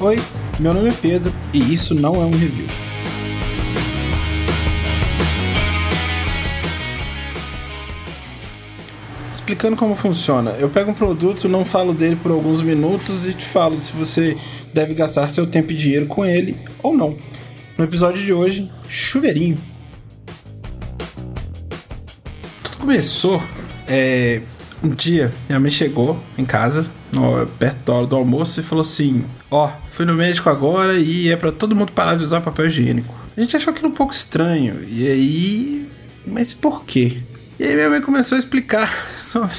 Oi, meu nome é Pedro e isso não é um review. Explicando como funciona, eu pego um produto, não falo dele por alguns minutos e te falo se você deve gastar seu tempo e dinheiro com ele ou não. No episódio de hoje, chuveirinho. Tudo começou é, um dia, minha mãe chegou em casa, no, perto da hora do almoço, e falou assim: Ó, oh, fui no médico agora e é para todo mundo parar de usar papel higiênico. A gente achou aquilo um pouco estranho, e aí. Mas por quê? E aí minha mãe começou a explicar sobre,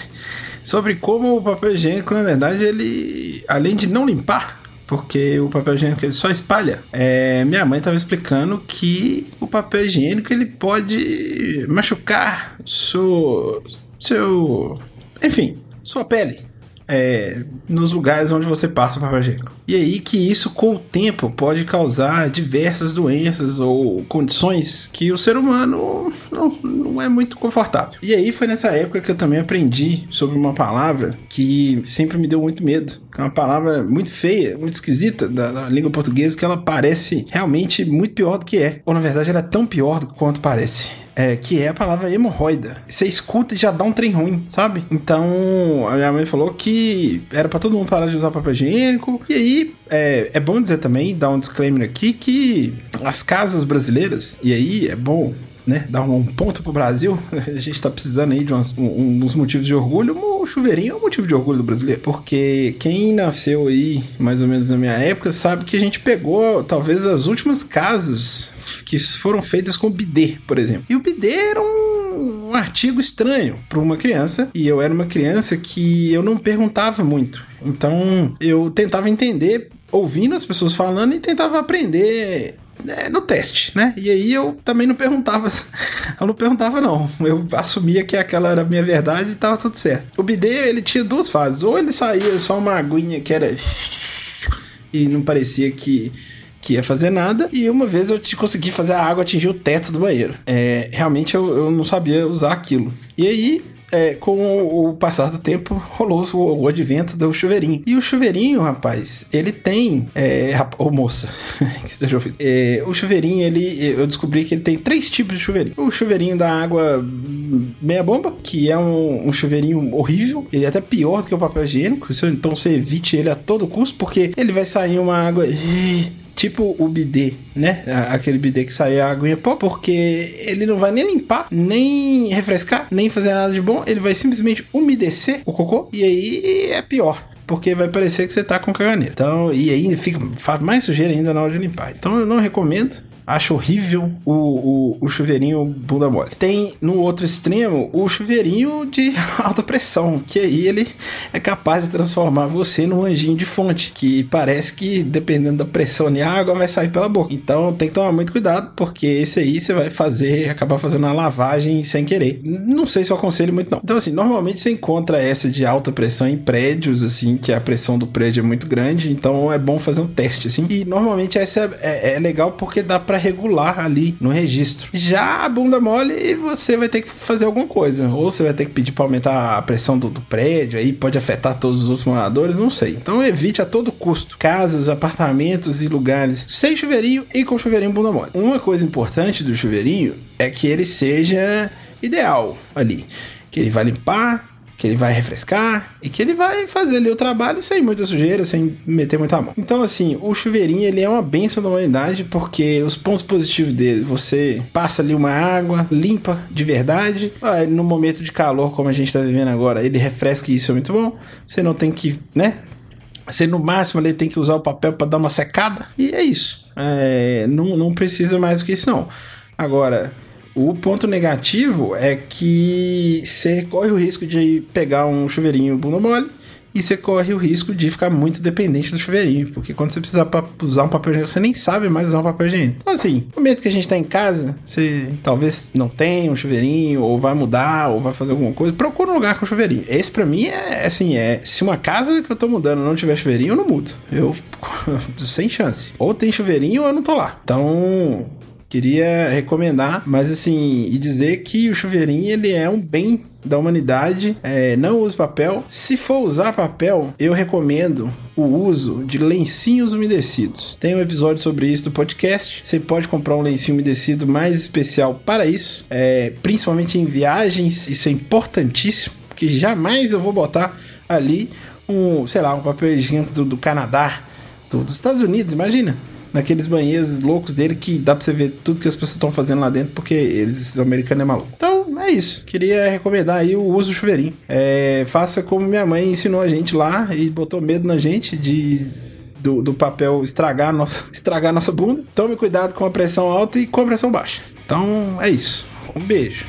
sobre como o papel higiênico, na verdade, ele. Além de não limpar, porque o papel higiênico ele só espalha. É, minha mãe estava explicando que o papel higiênico ele pode machucar seu, seu, enfim, sua pele é, nos lugares onde você passa o papel higiênico. E aí que isso com o tempo pode causar diversas doenças ou condições que o ser humano não, não é muito confortável. E aí foi nessa época que eu também aprendi sobre uma palavra que sempre me deu muito medo. É uma palavra muito feia, muito esquisita da, da língua portuguesa que ela parece realmente muito pior do que é. Ou na verdade ela é tão pior do quanto parece é, que é a palavra hemorroida. Você escuta e já dá um trem ruim, sabe? Então, a minha mãe falou que era para todo mundo parar de usar papel higiênico. E aí, é, é bom dizer também, dar um disclaimer aqui, que as casas brasileiras, e aí é bom né, dar um ponto pro Brasil. A gente tá precisando aí de umas, um, uns motivos de orgulho. O chuveirinho é um motivo de orgulho do brasileiro. Porque quem nasceu aí, mais ou menos na minha época, sabe que a gente pegou talvez as últimas casas que foram feitas com bidê, por exemplo. E o bidê era um, um artigo estranho para uma criança, e eu era uma criança que eu não perguntava muito. Então eu tentava entender ouvindo as pessoas falando e tentava aprender é, no teste, né? E aí eu também não perguntava, eu não perguntava não, eu assumia que aquela era a minha verdade e tava tudo certo. O bidê, ele tinha duas fases, ou ele saía só uma aguinha que era e não parecia que que ia fazer nada, e uma vez eu consegui fazer a água atingir o teto do banheiro. É, realmente eu, eu não sabia usar aquilo. E aí é, com o passar do tempo, rolou o, o, advento do chuveirinho. E o chuveirinho, rapaz, ele tem. É, ô moça, que esteja ouvindo. É, o chuveirinho, ele. Eu descobri que ele tem três tipos de chuveirinho. O chuveirinho da água meia bomba, que é um, um chuveirinho horrível. Ele é até pior do que o papel higiênico. Então você evite ele a todo custo, porque ele vai sair uma água tipo o bidê, né? Aquele bidê que sai a aguinha pó, porque ele não vai nem limpar, nem refrescar, nem fazer nada de bom, ele vai simplesmente umedecer o cocô e aí é pior porque vai parecer que você tá com caganeira. Então, e aí fica, faz mais sujeira ainda na hora de limpar. Então eu não recomendo acho horrível o, o, o, chuveirinho bunda mole. Tem no outro extremo o chuveirinho de alta pressão, que aí ele é capaz de transformar você num anjinho de fonte, que parece que dependendo da pressão e a água vai sair pela boca. Então tem que tomar muito cuidado, porque esse aí você vai fazer, acabar fazendo uma lavagem sem querer. Não sei se eu aconselho muito não. Então assim, normalmente você encontra essa de alta pressão em prédios, assim, que a pressão do prédio é muito grande, então é bom fazer um teste, assim. E normalmente essa é, é, é legal porque dá regular ali no registro. Já a bunda mole, você vai ter que fazer alguma coisa. Ou você vai ter que pedir para aumentar a pressão do, do, prédio, aí pode afetar todos os outros moradores, não sei. Então evite a todo custo casas, apartamentos e lugares sem chuveirinho e com chuveirinho bunda mole. Uma coisa importante do chuveirinho é que ele seja ideal ali. Que ele vai limpar, que ele vai refrescar e que ele vai fazer ali o trabalho sem muita sujeira, sem meter muita mão. Então, assim, o chuveirinho ele é uma benção da humanidade porque os pontos positivos dele, você passa ali uma água, limpa de verdade. Ah, no momento de calor, como a gente tá vivendo agora, ele refresca e isso é muito bom. Você não tem que, né? Você no máximo ele tem que usar o papel para dar uma secada e é isso. É, não, não precisa mais do que isso, não. Agora, o ponto negativo é que você corre o risco de pegar um chuveirinho bunda mole e você corre o risco de ficar muito dependente do chuveirinho, porque quando você precisar usar um papel higiênico, você nem sabe mais usar um papel higiênico. Então, assim, no momento que a gente tá em casa, você talvez não tenha um chuveirinho, ou vai mudar, ou vai fazer alguma coisa, procura um lugar com chuveirinho. Esse para mim é assim, é se uma casa que eu tô mudando não tiver chuveirinho, eu não mudo. Eu sem chance. Ou tem chuveirinho ou eu não tô lá. Então, Queria recomendar, mas assim, e dizer que o chuveirinho ele é um bem da humanidade. É, não use papel. Se for usar papel, eu recomendo o uso de lencinhos umedecidos. Tem um episódio sobre isso do podcast. Você pode comprar um lencinho umedecido mais especial para isso, é, principalmente em viagens. Isso é importantíssimo, porque jamais eu vou botar ali um, sei lá, um papel higiênico do, do Canadá, do, dos Estados Unidos, imagina naqueles banheiros loucos dele que dá pra você ver tudo que as pessoas estão fazendo lá dentro, porque eles, os americanos é maluco. Então, é isso. Queria recomendar aí o uso do chuveirinho. É, faça como minha mãe ensinou a gente lá e botou medo na gente de do, do, papel estragar nossa, estragar nossa bunda. Tome cuidado com a pressão alta e com a pressão baixa. Então é isso. Um beijo.